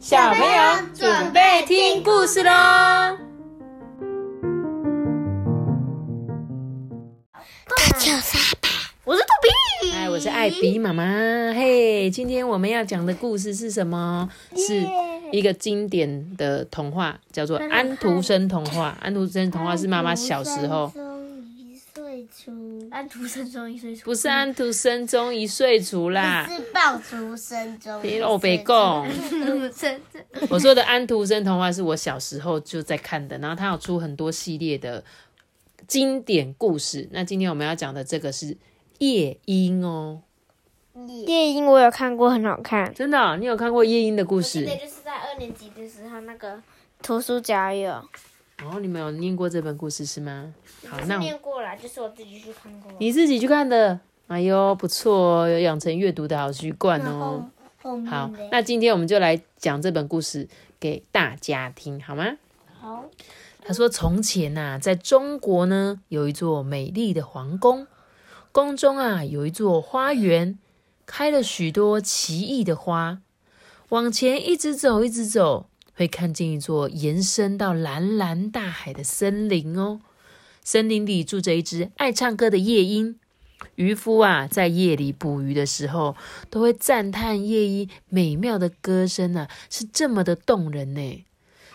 小朋友准备听故事喽！大球沙巴，我是杜比，哎，我是艾比妈妈。嘿，今天我们要讲的故事是什么？是一个经典的童话，叫做《安徒生童话》。安徒生童话是妈妈小时候，出，安徒生中一岁除，不是安徒生中一岁除啦。是爆竹声中，别我别讲，徒生我说的安徒生童话是我小时候就在看的，然后他有出很多系列的经典故事。那今天我们要讲的这个是夜莺哦，夜莺我有看过，很好看。真的哦、你有看过夜莺的故事记得？就是在二年级的时候，那个图书角有，哦，你们有念过这本故事是吗？好，那念过了，就是我自己去看过。你自己去看的。哎呦，不错哦，有养成阅读的好习惯哦。好，那今天我们就来讲这本故事给大家听，好吗？好，他说：“从前呐、在中国呢，有一座美丽的皇宫，宫中啊有一座花园，开了许多奇异的花。往前一直走，一直走，会看见一座延伸到蓝蓝大海的森林哦。森林里住着一只爱唱歌的夜莺。渔夫啊，在夜里捕鱼的时候，都会赞叹夜莺美妙的歌声啊，是这么的动人呢。”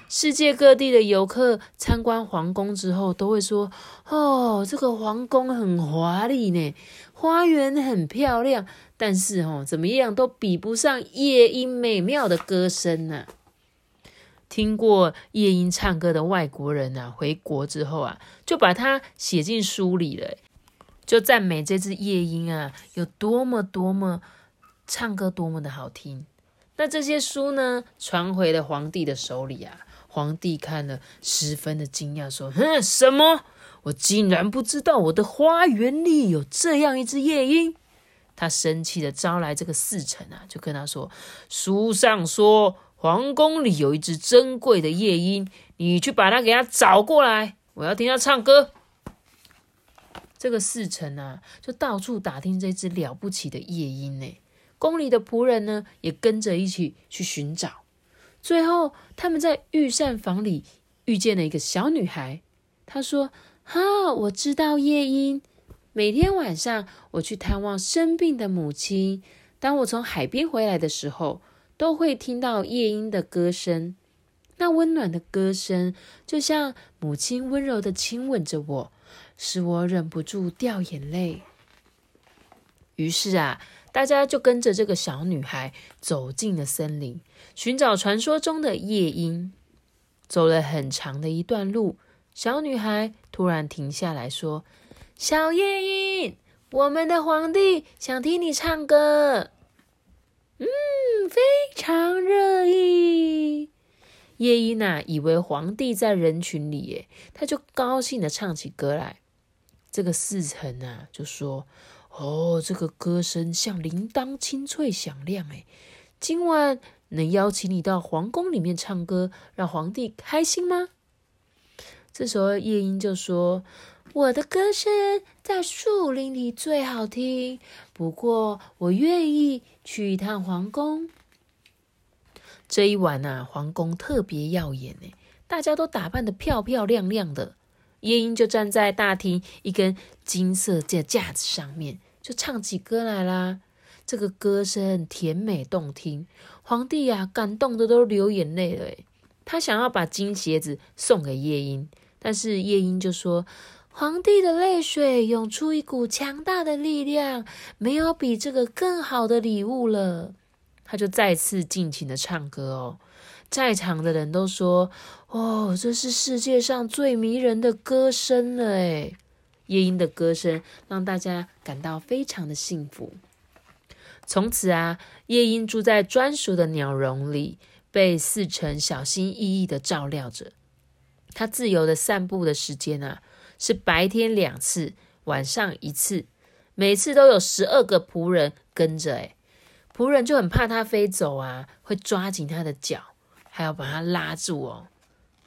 世界各地的游客参观皇宫之后，都会说：“哦，这个皇宫很华丽呢，花园很漂亮，但是哦，怎么样都比不上夜莺美妙的歌声呢、听过夜莺唱歌的外国人啊，回国之后啊，就把它写进书里了，就赞美这只夜莺啊，有多么多么唱歌多么的好听。那这些书呢，传回了皇帝的手里啊。皇帝看了，十分的惊讶，说：“哼，什么？我竟然不知道我的花园里有这样一只夜莺！”他生气的招来这个侍臣啊，就跟他说：“书上说，皇宫里有一只珍贵的夜莺，你去把它给它找过来，我要听它唱歌。”这个侍臣啊，就到处打听这只了不起的夜莺呢。宫里的仆人呢，也跟着一起去寻找。最后，他们在御膳房里遇见了一个小女孩。她说：“哈，我知道夜莺。每天晚上，我去探望生病的母亲。当我从海边回来的时候，都会听到夜莺的歌声。那温暖的歌声，就像母亲温柔的亲吻着我，使我忍不住掉眼泪。于是啊。”大家就跟着这个小女孩走进了森林，寻找传说中的夜莺。走了很长的一段路，小女孩突然停下来说：“小夜莺，我们的皇帝想听你唱歌。”常乐意。夜莺啊，以为皇帝在人群里，耶，他就高兴的唱起歌来。这个侍臣啊，就说。哦，这个歌声像铃铛清脆响亮，哎，今晚能邀请你到皇宫里面唱歌，让皇帝开心吗？这时候夜莺就说：“我的歌声在树林里最好听，不过我愿意去一趟皇宫。”这一晚呐、啊，皇宫特别耀眼，哎，大家都打扮得漂漂亮亮的。夜莺就站在大厅一根金色架架子上面，就唱起歌来啦。这个歌声甜美动听，皇帝呀、啊、感动的都流眼泪了。他想要把金鞋子送给夜莺，但是夜莺就说：“皇帝的泪水涌出一股强大的力量，没有比这个更好的礼物了。”他就再次尽情的唱歌哦。在场的人都说：“哦，这是世界上最迷人的歌声了！”哎，夜莺的歌声让大家感到非常的幸福。从此啊，夜莺住在专属的鸟笼里，被四成小心翼翼的照料着。它自由的散步的时间啊，是白天两次，晚上一次，每次都有十二个仆人跟着。哎，仆人就很怕它飞走啊，会抓紧它的脚。还要把它拉住哦！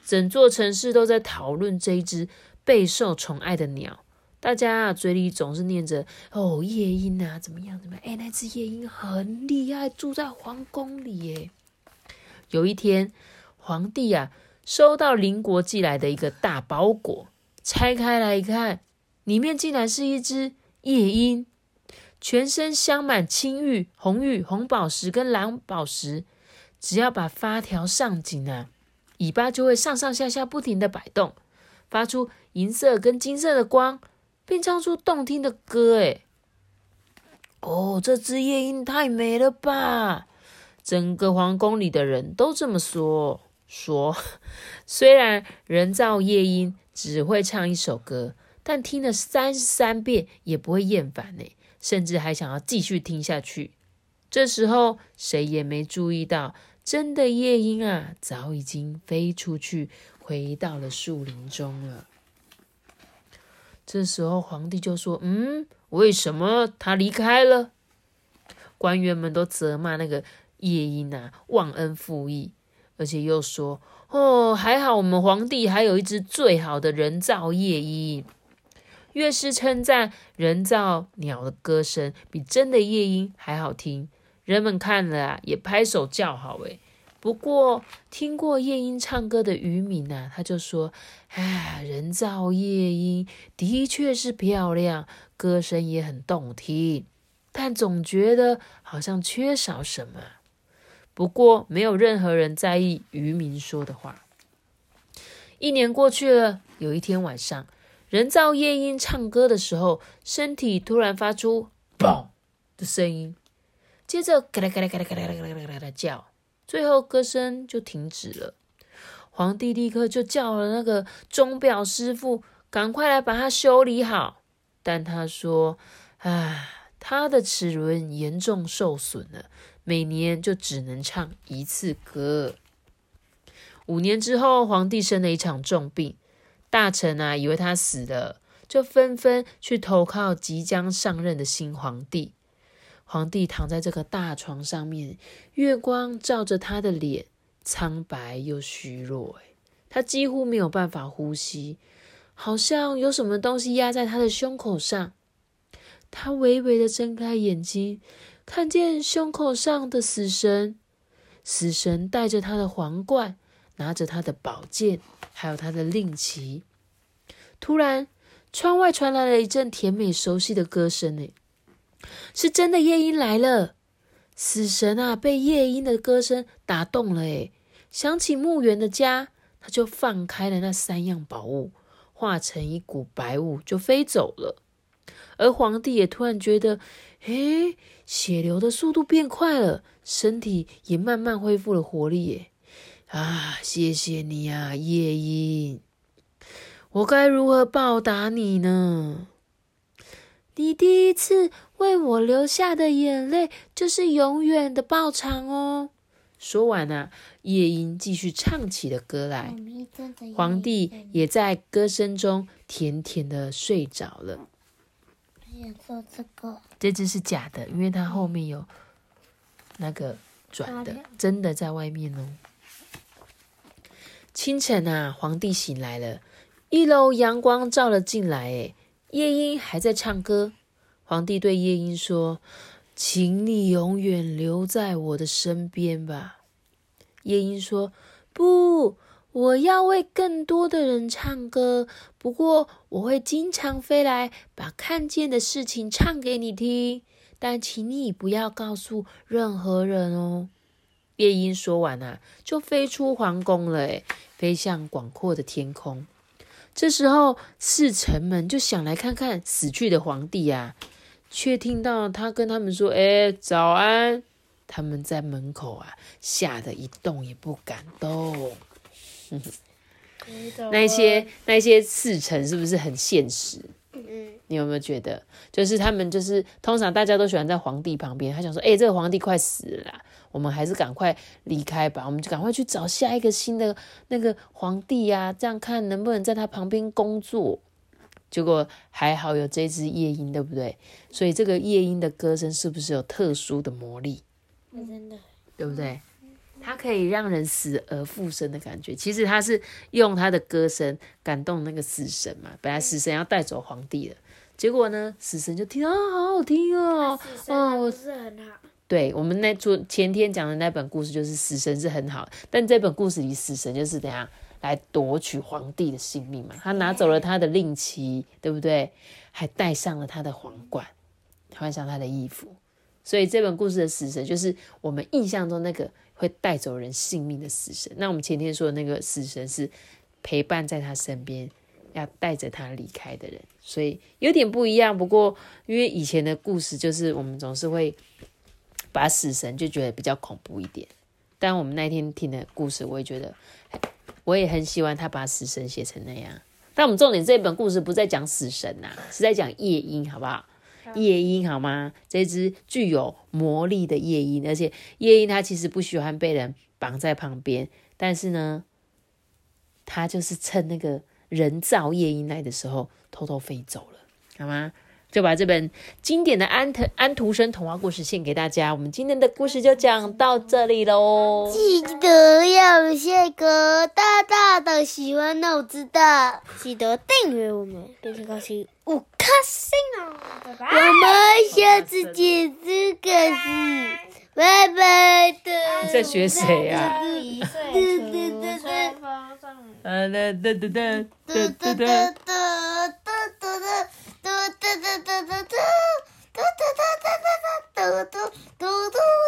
整座城市都在讨论这一只备受宠爱的鸟，大家啊嘴里总是念着“哦，夜莺啊，怎么样怎么样？哎，那只夜莺很厉害，住在皇宫里耶。”有一天，皇帝啊收到邻国寄来的一个大包裹，拆开来一看，里面竟然是一只夜莺，全身镶满青玉、红玉、红宝石跟蓝宝石，只要把发条上紧啊，尾巴就会上上下下不停的摆动，发出银色跟金色的光，并唱出动听的歌。哎，哦，这只夜莺太美了吧！整个皇宫里的人都这么说。说，虽然人造夜莺只会唱一首歌，但听了三十三遍也不会厌烦呢，甚至还想要继续听下去。这时候，谁也没注意到，真的夜莺啊，早已经飞出去，回到了树林中了。这时候，皇帝就说：“嗯，为什么他离开了？”官员们都责骂那个夜莺啊，忘恩负义。而且又说：“哦，还好我们皇帝还有一只最好的人造夜莺。”越是称赞人造鸟的歌声比真的夜莺还好听，人们看了啊也拍手叫好。诶不过听过夜莺唱歌的渔民啊，他就说：“哎，人造夜莺的确是漂亮，歌声也很动听，但总觉得好像缺少什么。”不过，没有任何人在意渔民说的话。一年过去了，有一天晚上，人造夜莺唱歌的时候，身体突然发出“嘣”的声音，接着嘎啦嘎啦嘎啦嘎啦嘎啦嘎啦嘎啦叫，最后歌声就停止了。皇帝立刻就叫了那个钟表师傅，赶快来把它修理好。但他说：“啊，他的齿轮严重受损了。”每年就只能唱一次歌。五年之后，皇帝生了一场重病，大臣啊以为他死了，就纷纷去投靠即将上任的新皇帝。皇帝躺在这个大床上面，月光照着他的脸，苍白又虚弱，他几乎没有办法呼吸，好像有什么东西压在他的胸口上。他微微的睁开眼睛。看见胸口上的死神，死神带着他的皇冠，拿着他的宝剑，还有他的令旗。突然，窗外传来了一阵甜美熟悉的歌声。诶，是真的夜莺来了！死神啊，被夜莺的歌声打动了。诶，想起墓园的家，他就放开了那三样宝物，化成一股白雾就飞走了。而皇帝也突然觉得，诶，血流的速度变快了，身体也慢慢恢复了活力。啊，谢谢你啊，夜莺！我该如何报答你呢？你第一次为我流下的眼泪，就是永远的报偿哦。说完啊，夜莺继续唱起了歌来，皇帝也在歌声中甜甜的睡着了。做这个，这只是假的，因为它后面有那个转的，真的在外面哦。清晨啊，皇帝醒来了，一楼阳光照了进来，诶夜莺还在唱歌。皇帝对夜莺说：“请你永远留在我的身边吧。”夜莺说：“不。”我要为更多的人唱歌，不过我会经常飞来，把看见的事情唱给你听。但请你不要告诉任何人哦。夜莺说完啊，就飞出皇宫了，诶飞向广阔的天空。这时候，侍臣们就想来看看死去的皇帝啊，却听到他跟他们说：“哎，早安！”他们在门口啊，吓得一动也不敢动。那些那些侍臣是不是很现实？嗯，你有没有觉得，就是他们就是通常大家都喜欢在皇帝旁边，他想说，哎，这个皇帝快死了，我们还是赶快离开吧，我们就赶快去找下一个新的那个皇帝呀，这样看能不能在他旁边工作。结果还好有这只夜莺，对不对？所以这个夜莺的歌声是不是有特殊的魔力？真的，对不对？它可以让人死而复生的感觉，其实他是用他的歌声感动那个死神嘛。本来死神要带走皇帝的，结果呢，死神就听啊，好好听哦，哦，不是很好。对我们那昨前天讲的那本故事，就是死神是很好，但这本故事里死神就是怎样来夺取皇帝的性命嘛？他拿走了他的令旗，对不对？还戴上了他的皇冠，换上他的衣服。所以这本故事的死神就是我们印象中那个会带走人性命的死神。那我们前天说的那个死神是陪伴在他身边，要带着他离开的人，所以有点不一样。不过因为以前的故事就是我们总是会。把死神就觉得比较恐怖一点，但我们那天听的故事，我也觉得，我也很喜欢他把死神写成那样。但我们重点这本故事不在讲死神呐，是在讲夜莺，好不好？夜莺好吗？这只具有魔力的夜莺，而且夜莺它其实不喜欢被人绑在旁边，但是呢，它就是趁那个人造夜莺来的时候偷偷飞走了，好吗？就把这本经典的安藤安徒生童话故事献给大家。我们今天的故事就讲到这里喽。记得要写个大大的喜欢我知道，记得订阅我们，并且告诉五颗星哦。拜拜。我们下次见这个是，拜拜的。你在学谁呀？一岁除吹风上。哒哒哒哒哒嘟嘟嘟嘟嘟嘟嘟嘟嘟嘟嘟嘟嘟嘟嘟嘟。